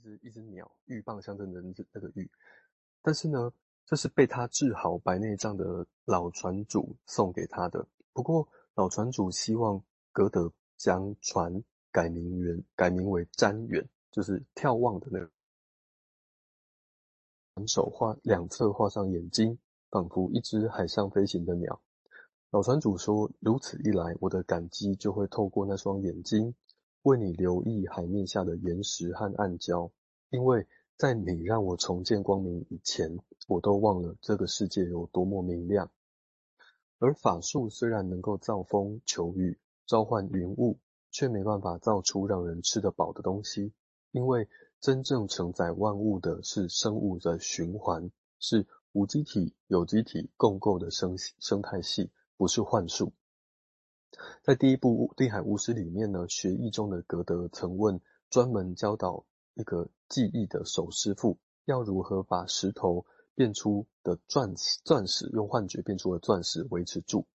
只一只鸟，鹬蚌相争的那个鹬。但是呢，这是被他治好白内障的老船主送给他的。不过老船主希望歌德将船改名为改名为瞻远，就是眺望的那个。两手画两侧画上眼睛，仿佛一只海上飞行的鸟。老船主说：“如此一来，我的感激就会透过那双眼睛，为你留意海面下的岩石和暗礁。因为在你让我重见光明以前，我都忘了这个世界有多么明亮。而法术虽然能够造风求雨，召唤云雾，却没办法造出让人吃得饱的东西，因为。”真正承载万物的是生物的循环，是无机体、有机体共构的生生态系，不是幻术。在第一部《地海巫师》里面呢，学艺中的格德曾问专门教导一个技艺的手师傅，要如何把石头变出的钻钻石，用幻觉变出的钻石维持住。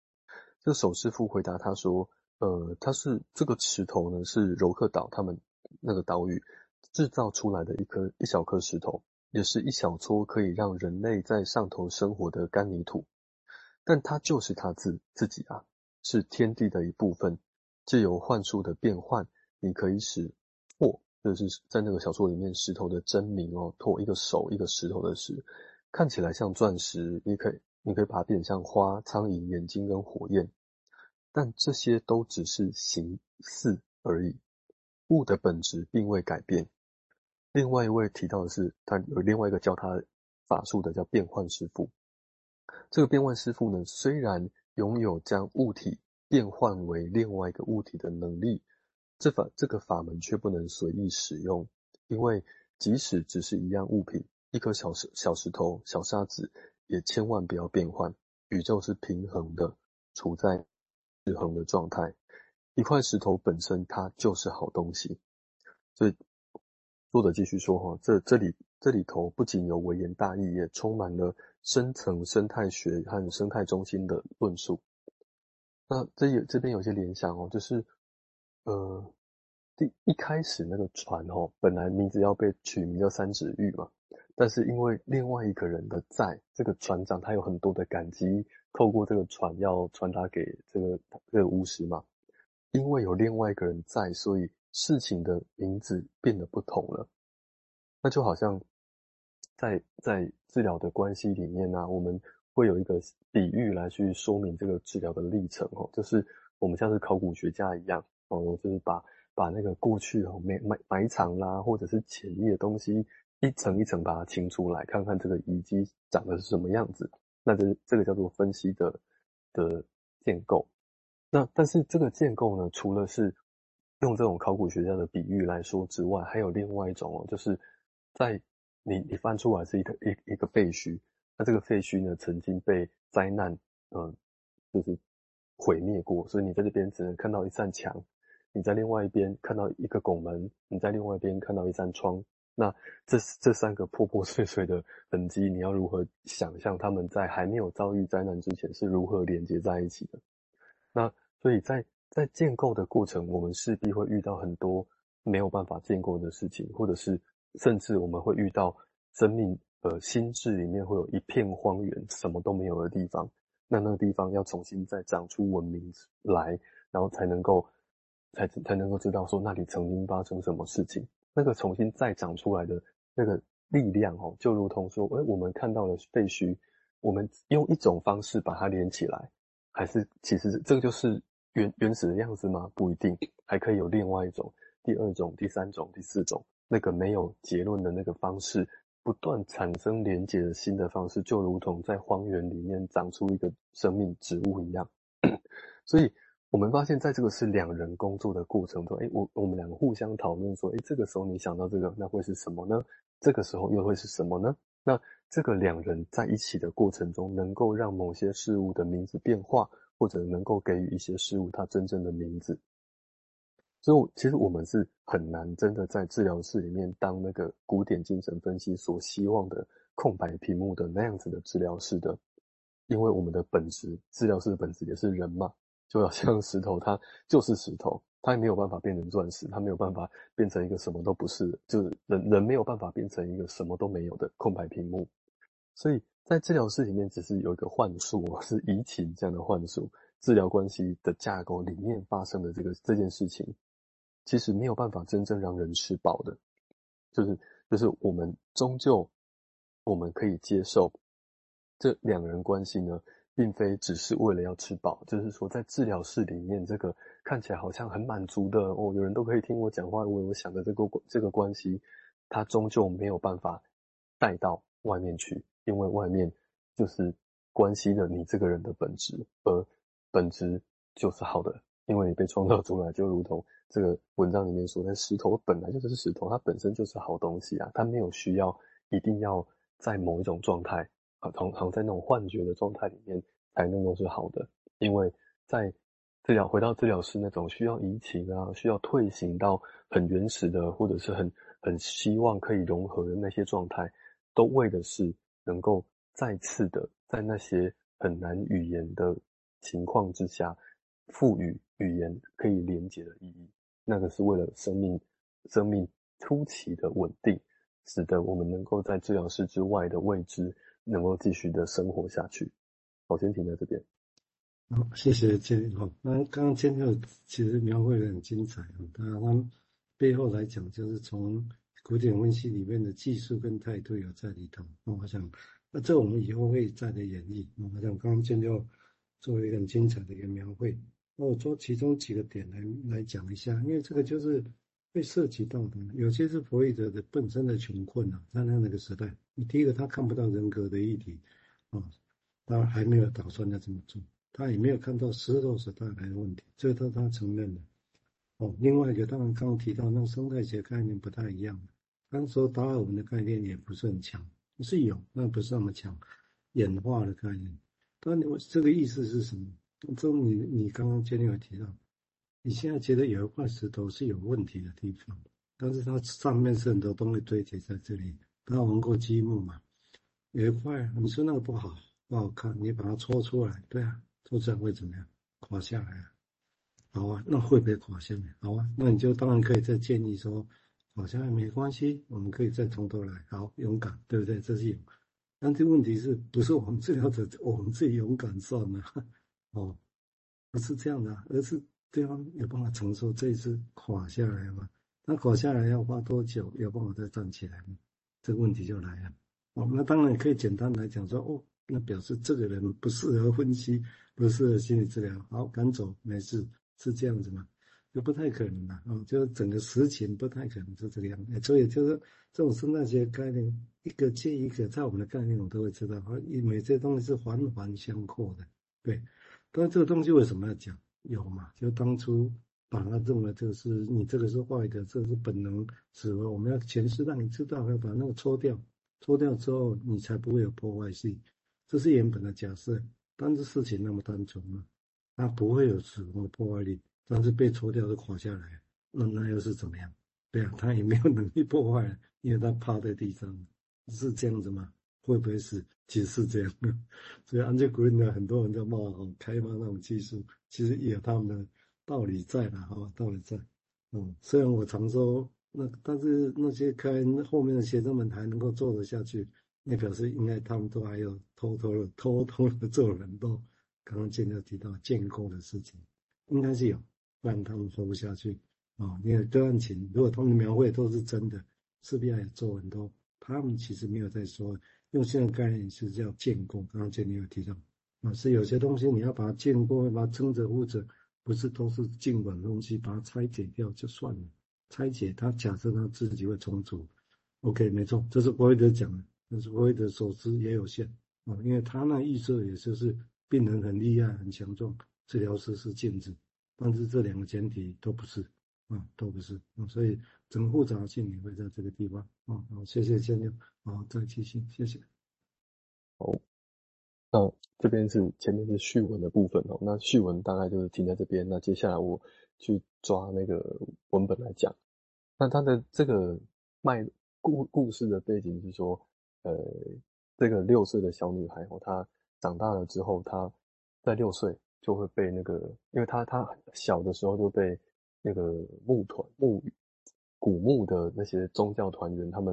这个守师傅回答他说：“呃，他是这个石头呢，是柔克岛他们那个岛屿。”制造出来的一颗一小颗石头，也是一小撮可以让人类在上头生活的干泥土，但它就是它自自己啊，是天地的一部分。借由幻术的变换，你可以使拓，就是在那个小说里面石头的真名哦，拓一个手一个石头的石，看起来像钻石，你可以你可以把它变成花、苍蝇、眼睛跟火焰，但这些都只是形似而已，物的本质并未改变。另外一位提到的是，他有另外一个教他法术的叫变换师傅。这个变换师傅呢，虽然拥有将物体变换为另外一个物体的能力，这法这个法门却不能随意使用，因为即使只是一样物品，一颗小石小石头、小沙子，也千万不要变换。宇宙是平衡的，处在平衡的状态。一块石头本身它就是好东西，所以。作者继续说：“哈，这这里这里头不仅有微言大义，也充满了深层生态学和生态中心的论述。那这有这边有些联想哦，就是呃，第一开始那个船哦，本来名字要被取名叫三指玉嘛，但是因为另外一个人的在，这个船长他有很多的感激，透过这个船要传达给这个这个巫师嘛，因为有另外一个人在，所以。”事情的名字变得不同了，那就好像在在治疗的关系里面呢、我们会有一个比喻来去说明这个治疗的历程哦，就是我们像是考古学家一样哦，就是把把那个过去哦埋埋埋藏啦，或者是潜意的东西一层一层把它清出来，看看这个遗迹长得是什么样子。那这这个叫做分析的的建构。那但是这个建构呢，除了是用这种考古学家的比喻来说之外，还有另外一种哦，就是在你你翻出来是一个一一个废墟，那这个废墟呢曾经被灾难嗯就是毁灭过，所以你在这边只能看到一扇墙，你在另外一边看到一个拱门，你在另外一边看到一扇窗，那这这三个破破碎碎的痕迹，你要如何想象他们在还没有遭遇灾难之前是如何连接在一起的？那所以在在建构的过程，我们势必会遇到很多没有办法建构的事情，或者是甚至我们会遇到生命呃心智里面会有一片荒原，什么都没有的地方。那那个地方要重新再长出文明来，然后才能够才才能够知道说那里曾经发生什么事情。那个重新再长出来的那个力量哦，就如同说，哎，我们看到了废墟，我们用一种方式把它连起来，还是其实这个就是。原原始的样子吗？不一定，还可以有另外一种、第二种、第三种、第四种，那个没有结论的那个方式，不断产生连结的新的方式，就如同在荒原里面长出一个生命植物一样。所以，我们发现在这个是两人工作的过程中，诶，我我们两个互相讨论说，诶，这个时候你想到这个，那会是什么呢？这个时候又会是什么呢？那这个两人在一起的过程中，能够让某些事物的名字变化。或者能够给予一些事物它真正的名字，所以其实我们是很难真的在治疗室里面当那个古典精神分析所希望的空白屏幕的那样子的治疗室的，因为我们的本质，治疗室的本质也是人嘛，就好像石头它就是石头，它也没有办法变成钻石，它没有办法变成一个什么都不是，就是人人没有办法变成一个什么都没有的空白屏幕。所以在治疗室里面，只是有一个幻术，是移情这样的幻术，治疗关系的架构里面发生的这个这件事情，其实没有办法真正让人吃饱的，就是就是我们终究我们可以接受这两人关系呢。并非只是为了要吃饱，就是说，在治疗室里面，这个看起来好像很满足的哦，有人都可以听我讲话，为我想的这个这个关系，它终究没有办法带到外面去，因为外面就是关系了你这个人的本质，而本质就是好的，因为你被创造出来，就如同这个文章里面说，那石头本来就是石头，它本身就是好东西啊，它没有需要一定要在某一种状态。好像在那种幻觉的状态里面才能够是好的，因为在治疗回到治疗室那种需要移情啊，需要退行到很原始的，或者是很很希望可以融合的那些状态，都为的是能够再次的在那些很难语言的情况之下，赋予语言可以连接的意义。那个是为了生命生命初期的稳定，使得我们能够在治疗室之外的未知。能够继续的生活下去。我先停在这边。好，谢谢建立。好，那刚刚建立其实描绘的很精彩啊。当然，他背后来讲，就是从古典分析里面的技术跟态度有在里头。那我想，那这我们以后会再来演绎。那我想，刚刚建立做一个很精彩的一个描绘。那我做其中几个点来来讲一下，因为这个就是。会涉及到的，有些是弗洛伊德的本身的穷困啊，在那那个时代，你第一个他看不到人格的议题啊，他还没有打算要这么做，他也没有看到石头时代来的问题，这都他承认的。哦，另外一个当然刚刚提到那个生态学概念不太一样，当时达尔文的概念也不是很强，是有，那不是那么强，演化的概念。当然，这个意思是什么？这你你刚刚前面有提到。你现在觉得有一块石头是有问题的地方，但是它上面是很多东西堆积在这里，它玩过积木嘛？有一块，你说那个不好，不好看，你把它搓出来，对啊，搓出来会怎么样？垮下来啊？好啊，那会不会垮下来？好啊，那你就当然可以再建议说，垮下来没关系，我们可以再从头来，好，勇敢，对不对？这是有，但这问题是不是我们治疗者我们自己勇敢算了？哦，不是这样的，而是。对方有办法承受这一次垮下来吗？那垮下来要花多久？有办法再站起来吗？这个问题就来了。哦，那当然可以简单来讲说，哦，那表示这个人不适合分析，不适合心理治疗，好，赶走，没事，是这样子吗？就不太可能了。哦，就是整个实情不太可能是这个样子。所以就是这种生态学概念，一个接一个，在我们的概念我都会知道，因为这些东西是环环相扣的。对，但是这个东西为什么要讲？有嘛？就当初把它认为这是你这个是坏的，这是本能，死了？我们要诠释让你知道，要把那个抽掉，抽掉之后你才不会有破坏性。这是原本的假设，但是事情那么单纯嘛，它不会有什么破坏力，但是被抽掉就垮下来，那那又是怎么样？对啊，他也没有能力破坏，因为他趴在地上，是这样子吗？会不会是？其实是这样，所以安杰古林的很多人在骂哦，开发那种技术，其实也有他们的道理在的哈，道理在。嗯，虽然我常说那，但是那些开后面的学生们还能够做得下去，那表示应该他们都还有偷偷的、偷偷的做很多。刚刚建哥提到建构的事情，应该是有，不然他们说不下去啊。因为个案情，如果他们描绘都是真的，势必也做很多。他们其实没有在说。用现在概念是叫建构，刚刚建立有提到，啊，是有些东西你要把它建构，把它撑着护着，不是都是静稳的东西，把它拆解掉就算了。拆解它，假设它自己会重组，OK，没错，这是弗洛伊德讲的，但是弗洛伊德所知也有限。啊，因为他那预设也就是病人很厉害很强壮，治疗师是镜子，但是这两个前提都不是。啊，都不是啊，所以整个复杂性也会在这个地方啊。好，谢谢建立。好，再继续，谢谢。好，那这边是前面是序文的部分哦。那序文大概就是停在这边。那接下来我去抓那个文本来讲。那他的这个卖故故事的背景是说，呃，这个六岁的小女孩哦，她长大了之后，她在六岁就会被那个，因为她她小的时候就被那个木团木古墓的那些宗教团员他们